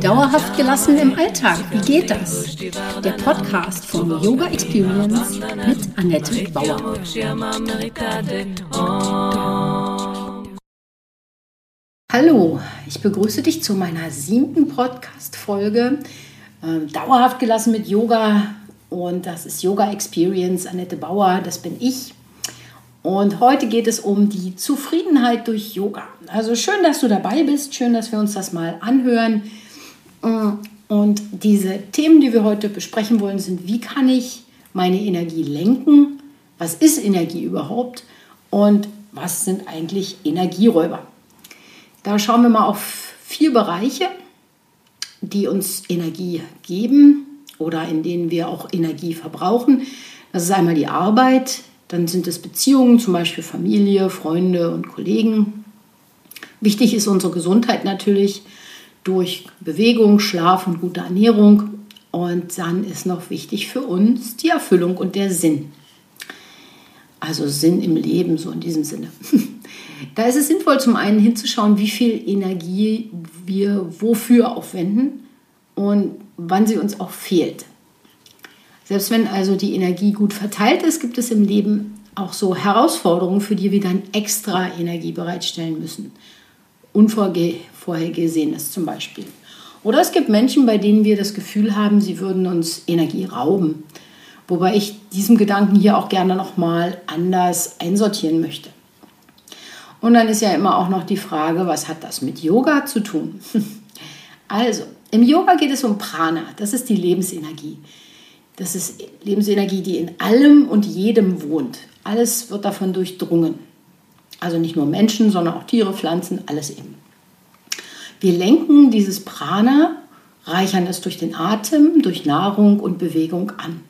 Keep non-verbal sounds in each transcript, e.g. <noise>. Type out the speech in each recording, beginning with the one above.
Dauerhaft gelassen im Alltag, wie geht das? Der Podcast von Yoga Experience mit Annette Bauer. Hallo, ich begrüße dich zu meiner siebten Podcast-Folge. Ähm, dauerhaft gelassen mit Yoga und das ist Yoga Experience Annette Bauer, das bin ich. Und heute geht es um die Zufriedenheit durch Yoga. Also schön, dass du dabei bist, schön, dass wir uns das mal anhören. Und diese Themen, die wir heute besprechen wollen, sind, wie kann ich meine Energie lenken? Was ist Energie überhaupt? Und was sind eigentlich Energieräuber? Da schauen wir mal auf vier Bereiche, die uns Energie geben oder in denen wir auch Energie verbrauchen. Das ist einmal die Arbeit, dann sind es Beziehungen, zum Beispiel Familie, Freunde und Kollegen. Wichtig ist unsere Gesundheit natürlich durch Bewegung, Schlaf und gute Ernährung. Und dann ist noch wichtig für uns die Erfüllung und der Sinn. Also Sinn im Leben, so in diesem Sinne. <laughs> da ist es sinnvoll, zum einen hinzuschauen, wie viel Energie wir wofür aufwenden und wann sie uns auch fehlt. Selbst wenn also die Energie gut verteilt ist, gibt es im Leben auch so Herausforderungen, für die wir dann extra Energie bereitstellen müssen. Unvorhergesehenes zum Beispiel. Oder es gibt Menschen, bei denen wir das Gefühl haben, sie würden uns Energie rauben. Wobei ich diesem Gedanken hier auch gerne nochmal anders einsortieren möchte. Und dann ist ja immer auch noch die Frage, was hat das mit Yoga zu tun? <laughs> Also, im Yoga geht es um Prana, das ist die Lebensenergie. Das ist Lebensenergie, die in allem und jedem wohnt. Alles wird davon durchdrungen. Also nicht nur Menschen, sondern auch Tiere, Pflanzen, alles eben. Wir lenken dieses Prana, reichern es durch den Atem, durch Nahrung und Bewegung an.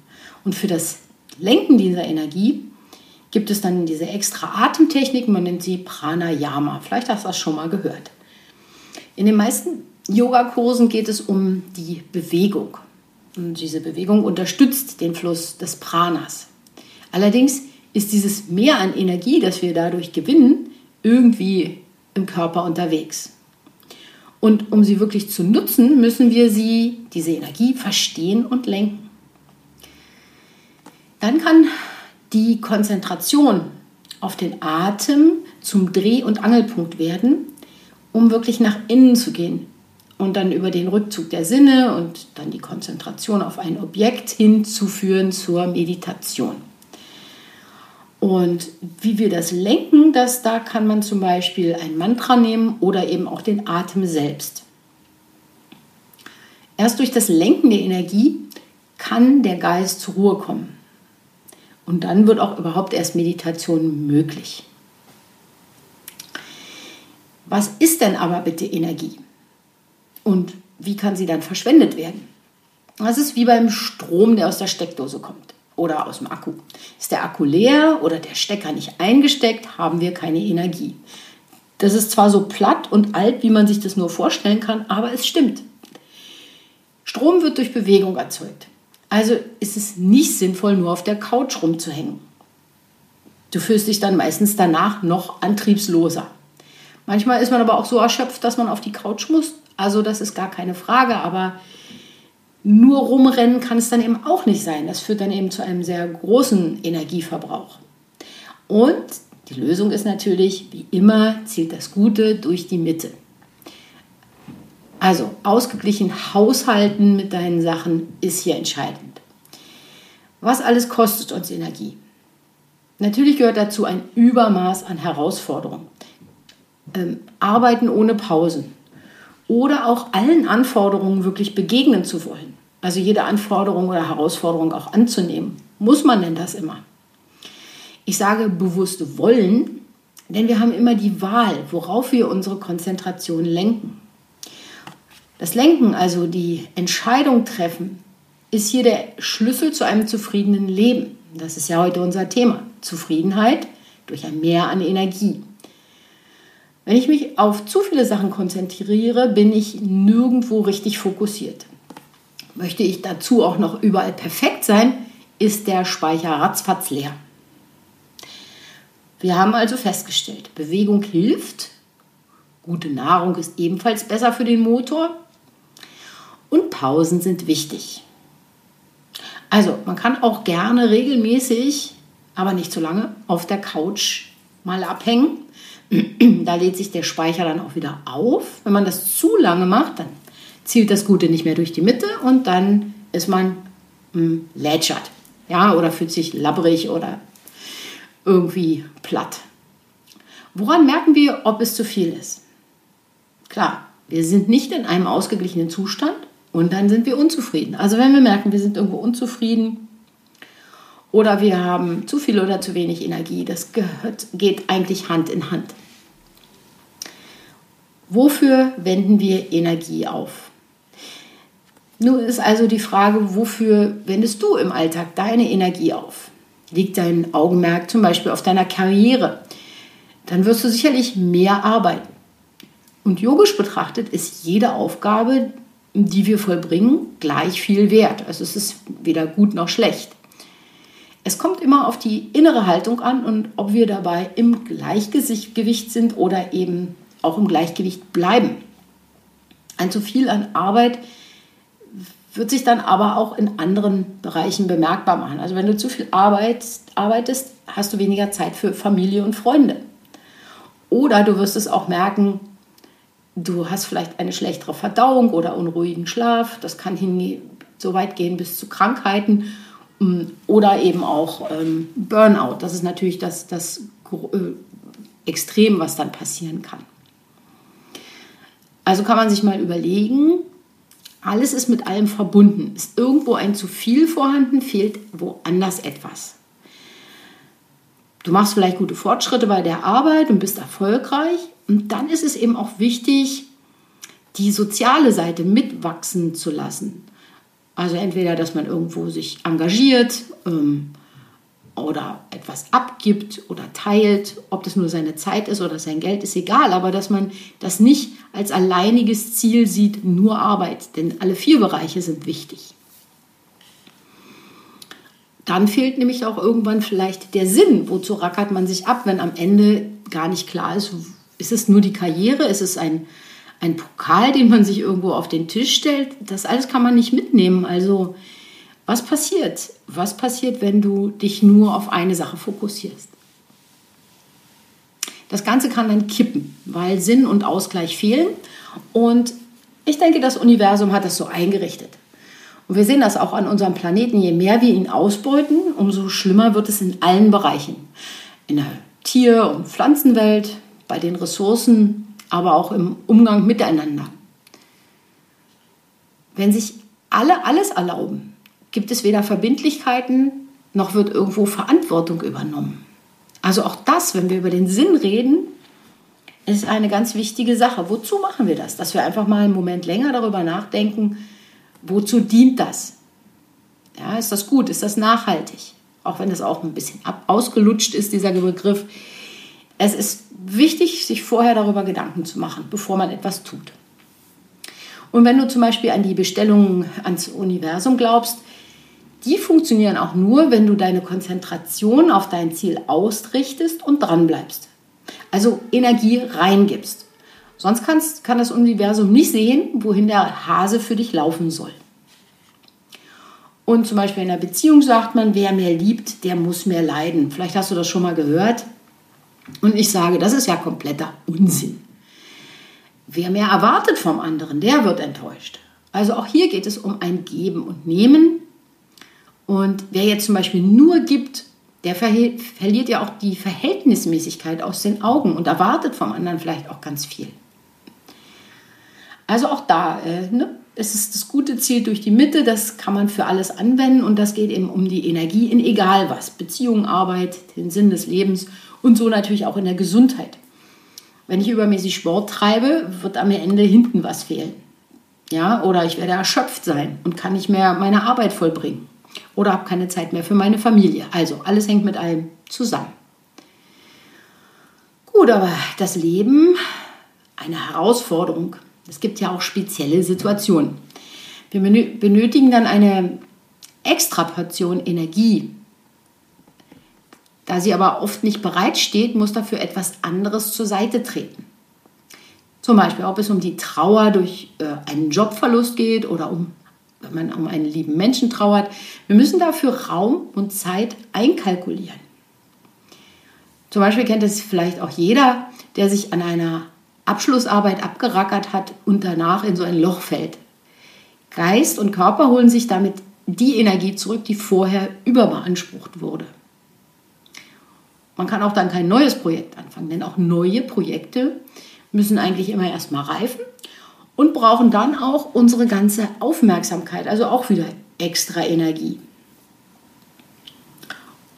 Und für das Lenken dieser Energie gibt es dann diese extra Atemtechnik, man nennt sie Pranayama. Vielleicht hast du das schon mal gehört. In den meisten Yogakursen geht es um die Bewegung. Und diese Bewegung unterstützt den Fluss des Pranas. Allerdings ist dieses Mehr an Energie, das wir dadurch gewinnen, irgendwie im Körper unterwegs. Und um sie wirklich zu nutzen, müssen wir sie, diese Energie, verstehen und lenken. Dann kann die Konzentration auf den Atem zum Dreh- und Angelpunkt werden, um wirklich nach innen zu gehen, und dann über den Rückzug der Sinne und dann die Konzentration auf ein Objekt hinzuführen zur Meditation. Und wie wir das lenken, das, da kann man zum Beispiel ein Mantra nehmen oder eben auch den Atem selbst. Erst durch das Lenken der Energie kann der Geist zur Ruhe kommen. Und dann wird auch überhaupt erst Meditation möglich. Was ist denn aber bitte Energie? Und wie kann sie dann verschwendet werden? Das ist wie beim Strom, der aus der Steckdose kommt oder aus dem Akku. Ist der Akku leer oder der Stecker nicht eingesteckt, haben wir keine Energie. Das ist zwar so platt und alt, wie man sich das nur vorstellen kann, aber es stimmt. Strom wird durch Bewegung erzeugt. Also ist es nicht sinnvoll, nur auf der Couch rumzuhängen. Du fühlst dich dann meistens danach noch antriebsloser. Manchmal ist man aber auch so erschöpft, dass man auf die Couch muss also das ist gar keine Frage, aber nur rumrennen kann es dann eben auch nicht sein. Das führt dann eben zu einem sehr großen Energieverbrauch. Und die Lösung ist natürlich, wie immer, zielt das Gute durch die Mitte. Also ausgeglichen haushalten mit deinen Sachen ist hier entscheidend. Was alles kostet uns Energie? Natürlich gehört dazu ein Übermaß an Herausforderungen. Ähm, arbeiten ohne Pausen, oder auch allen Anforderungen wirklich begegnen zu wollen. Also jede Anforderung oder Herausforderung auch anzunehmen. Muss man denn das immer? Ich sage bewusst wollen, denn wir haben immer die Wahl, worauf wir unsere Konzentration lenken. Das Lenken, also die Entscheidung treffen, ist hier der Schlüssel zu einem zufriedenen Leben. Das ist ja heute unser Thema. Zufriedenheit durch ein Mehr an Energie. Wenn ich mich auf zu viele Sachen konzentriere, bin ich nirgendwo richtig fokussiert. Möchte ich dazu auch noch überall perfekt sein, ist der Speicher ratzfatz leer. Wir haben also festgestellt, Bewegung hilft, gute Nahrung ist ebenfalls besser für den Motor und Pausen sind wichtig. Also man kann auch gerne regelmäßig, aber nicht zu lange, auf der Couch mal abhängen. <clears throat> da lädt sich der Speicher dann auch wieder auf. Wenn man das zu lange macht, dann zielt das Gute nicht mehr durch die Mitte und dann ist man hm, lätschert. Ja, oder fühlt sich labbrig oder irgendwie platt. Woran merken wir, ob es zu viel ist? Klar, wir sind nicht in einem ausgeglichenen Zustand und dann sind wir unzufrieden. Also wenn wir merken, wir sind irgendwo unzufrieden oder wir haben zu viel oder zu wenig Energie, das gehört, geht eigentlich Hand in Hand. Wofür wenden wir Energie auf? Nun ist also die Frage, wofür wendest du im Alltag deine Energie auf? Liegt dein Augenmerk zum Beispiel auf deiner Karriere? Dann wirst du sicherlich mehr arbeiten. Und yogisch betrachtet ist jede Aufgabe, die wir vollbringen, gleich viel wert. Also es ist weder gut noch schlecht. Es kommt immer auf die innere Haltung an und ob wir dabei im Gleichgewicht sind oder eben auch im Gleichgewicht bleiben. Ein zu viel an Arbeit wird sich dann aber auch in anderen Bereichen bemerkbar machen. Also wenn du zu viel arbeitest, hast du weniger Zeit für Familie und Freunde. Oder du wirst es auch merken, du hast vielleicht eine schlechtere Verdauung oder unruhigen Schlaf. Das kann so weit gehen bis zu Krankheiten oder eben auch ähm, Burnout. Das ist natürlich das, das äh, Extrem, was dann passieren kann. Also kann man sich mal überlegen, alles ist mit allem verbunden. Ist irgendwo ein zu viel vorhanden, fehlt woanders etwas. Du machst vielleicht gute Fortschritte bei der Arbeit und bist erfolgreich. Und dann ist es eben auch wichtig, die soziale Seite mitwachsen zu lassen. Also entweder, dass man irgendwo sich engagiert, ähm, oder etwas abgibt oder teilt, ob das nur seine Zeit ist oder sein Geld, ist egal, aber dass man das nicht als alleiniges Ziel sieht, nur Arbeit, denn alle vier Bereiche sind wichtig. Dann fehlt nämlich auch irgendwann vielleicht der Sinn, wozu rackert man sich ab, wenn am Ende gar nicht klar ist, ist es nur die Karriere, ist es ein, ein Pokal, den man sich irgendwo auf den Tisch stellt, das alles kann man nicht mitnehmen. Also was passiert? Was passiert, wenn du dich nur auf eine Sache fokussierst? Das Ganze kann dann kippen, weil Sinn und Ausgleich fehlen. Und ich denke, das Universum hat das so eingerichtet. Und wir sehen das auch an unserem Planeten. Je mehr wir ihn ausbeuten, umso schlimmer wird es in allen Bereichen. In der Tier- und Pflanzenwelt, bei den Ressourcen, aber auch im Umgang miteinander. Wenn sich alle alles erlauben, gibt es weder Verbindlichkeiten noch wird irgendwo Verantwortung übernommen. Also auch das, wenn wir über den Sinn reden, ist eine ganz wichtige Sache. Wozu machen wir das? Dass wir einfach mal einen Moment länger darüber nachdenken, wozu dient das? Ja, ist das gut? Ist das nachhaltig? Auch wenn es auch ein bisschen ausgelutscht ist, dieser Begriff. Es ist wichtig, sich vorher darüber Gedanken zu machen, bevor man etwas tut. Und wenn du zum Beispiel an die Bestellungen ans Universum glaubst, die funktionieren auch nur, wenn du deine Konzentration auf dein Ziel ausrichtest und dranbleibst. Also Energie reingibst. Sonst kannst, kann das Universum nicht sehen, wohin der Hase für dich laufen soll. Und zum Beispiel in einer Beziehung sagt man, wer mehr liebt, der muss mehr leiden. Vielleicht hast du das schon mal gehört. Und ich sage, das ist ja kompletter Unsinn. Wer mehr erwartet vom anderen, der wird enttäuscht. Also auch hier geht es um ein Geben und Nehmen und wer jetzt zum Beispiel nur gibt, der verliert ja auch die Verhältnismäßigkeit aus den Augen und erwartet vom anderen vielleicht auch ganz viel. Also auch da, äh, ne, es ist das gute Ziel durch die Mitte, das kann man für alles anwenden und das geht eben um die Energie in egal was, Beziehung, Arbeit, den Sinn des Lebens und so natürlich auch in der Gesundheit. Wenn ich übermäßig Sport treibe, wird am Ende hinten was fehlen. Ja, oder ich werde erschöpft sein und kann nicht mehr meine Arbeit vollbringen oder habe keine Zeit mehr für meine Familie. Also alles hängt mit allem zusammen. Gut, aber das Leben, eine Herausforderung. Es gibt ja auch spezielle Situationen. Wir benötigen dann eine extra Portion Energie. Da sie aber oft nicht bereitsteht, muss dafür etwas anderes zur Seite treten. Zum Beispiel, ob es um die Trauer durch äh, einen Jobverlust geht oder um, wenn man um einen lieben Menschen trauert. Wir müssen dafür Raum und Zeit einkalkulieren. Zum Beispiel kennt es vielleicht auch jeder, der sich an einer Abschlussarbeit abgerackert hat und danach in so ein Loch fällt. Geist und Körper holen sich damit die Energie zurück, die vorher überbeansprucht wurde. Man kann auch dann kein neues Projekt anfangen, denn auch neue Projekte müssen eigentlich immer erstmal reifen und brauchen dann auch unsere ganze Aufmerksamkeit, also auch wieder extra Energie.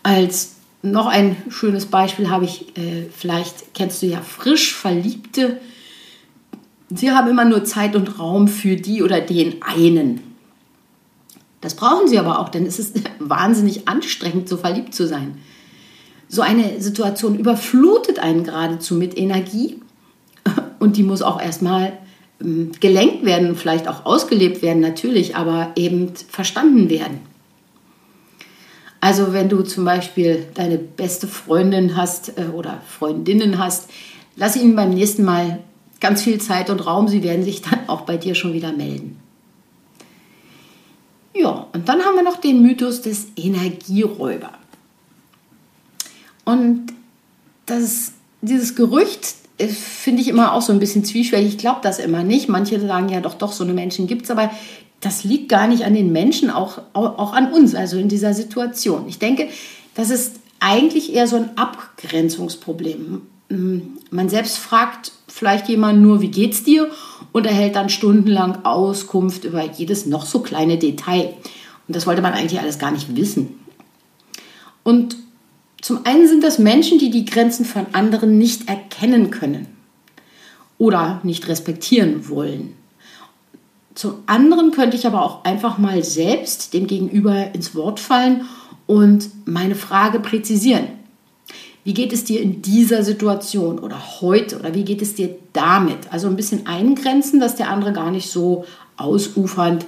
Als noch ein schönes Beispiel habe ich, äh, vielleicht kennst du ja frisch Verliebte. Sie haben immer nur Zeit und Raum für die oder den einen. Das brauchen sie aber auch, denn es ist <laughs> wahnsinnig anstrengend, so verliebt zu sein. So eine Situation überflutet einen geradezu mit Energie <laughs> und die muss auch erstmal ähm, gelenkt werden, vielleicht auch ausgelebt werden, natürlich, aber eben verstanden werden. Also wenn du zum Beispiel deine beste Freundin hast äh, oder Freundinnen hast, lass ihnen beim nächsten Mal ganz viel Zeit und Raum. Sie werden sich dann auch bei dir schon wieder melden. Ja, und dann haben wir noch den Mythos des Energieräuber. Und das, dieses Gerücht äh, finde ich immer auch so ein bisschen zwiespältig. Ich glaube das immer nicht. Manche sagen ja doch, doch, so eine Menschen gibt es, aber das liegt gar nicht an den Menschen, auch, auch, an uns, also in dieser Situation. Ich denke, das ist eigentlich eher so ein Abgrenzungsproblem. Mm, man selbst fragt vielleicht jemanden nur, wie geht's dir? Und erhält dann stundenlang Auskunft über jedes noch so kleine Detail. Und das wollte man eigentlich alles gar nicht wissen. Und zum einen sind das Menschen, die die Grenzen von anderen nicht erkennen können oder nicht respektieren wollen. Zum anderen könnte ich aber auch einfach mal selbst dem Gegenüber ins Wort fallen und meine Frage präzisieren. Wie geht es dir in dieser Situation oder heute oder wie geht es dir damit? Also ein bisschen eingrenzen, dass der andere gar nicht so ausufernd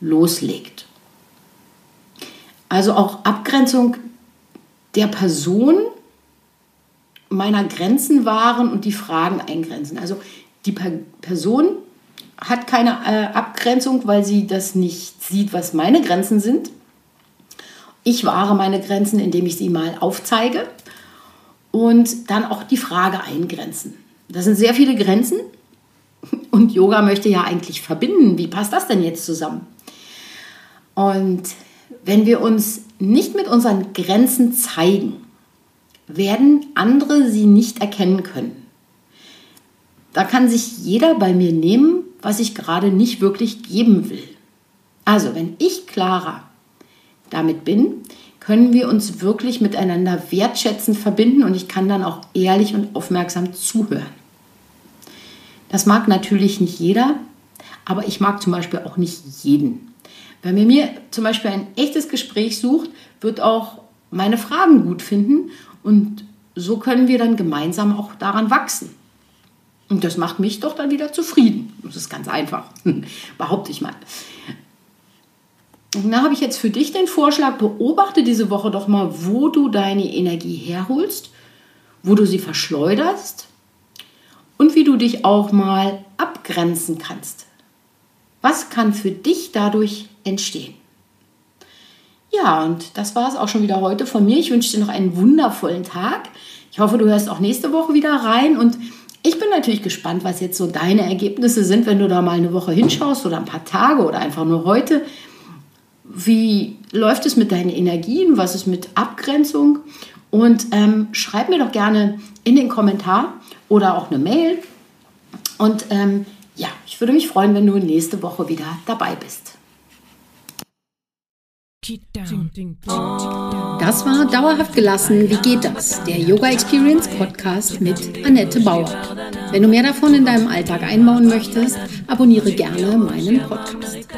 loslegt. Also auch Abgrenzung der Person meiner Grenzen wahren und die Fragen eingrenzen. Also die Person hat keine äh, Abgrenzung, weil sie das nicht sieht, was meine Grenzen sind. Ich wahre meine Grenzen, indem ich sie mal aufzeige und dann auch die Frage eingrenzen. Das sind sehr viele Grenzen <laughs> und Yoga möchte ja eigentlich verbinden. Wie passt das denn jetzt zusammen? Und wenn wir uns nicht mit unseren Grenzen zeigen, werden andere sie nicht erkennen können. Da kann sich jeder bei mir nehmen, was ich gerade nicht wirklich geben will. Also, wenn ich klarer damit bin, können wir uns wirklich miteinander wertschätzend verbinden und ich kann dann auch ehrlich und aufmerksam zuhören. Das mag natürlich nicht jeder, aber ich mag zum Beispiel auch nicht jeden. Wenn mir mir zum Beispiel ein echtes Gespräch sucht, wird auch meine Fragen gut finden und so können wir dann gemeinsam auch daran wachsen. Und das macht mich doch dann wieder zufrieden. Das ist ganz einfach, <laughs> behaupte ich mal. Und da habe ich jetzt für dich den Vorschlag, beobachte diese Woche doch mal, wo du deine Energie herholst, wo du sie verschleuderst und wie du dich auch mal abgrenzen kannst. Was kann für dich dadurch entstehen? Ja, und das war es auch schon wieder heute von mir. Ich wünsche dir noch einen wundervollen Tag. Ich hoffe, du hörst auch nächste Woche wieder rein und ich bin natürlich gespannt, was jetzt so deine Ergebnisse sind, wenn du da mal eine Woche hinschaust oder ein paar Tage oder einfach nur heute. Wie läuft es mit deinen Energien? Was ist mit Abgrenzung? Und ähm, schreib mir doch gerne in den Kommentar oder auch eine Mail. Und ähm, ich würde mich freuen, wenn du nächste Woche wieder dabei bist. Das war Dauerhaft gelassen. Wie geht das? Der Yoga Experience Podcast mit Annette Bauer. Wenn du mehr davon in deinem Alltag einbauen möchtest, abonniere gerne meinen Podcast.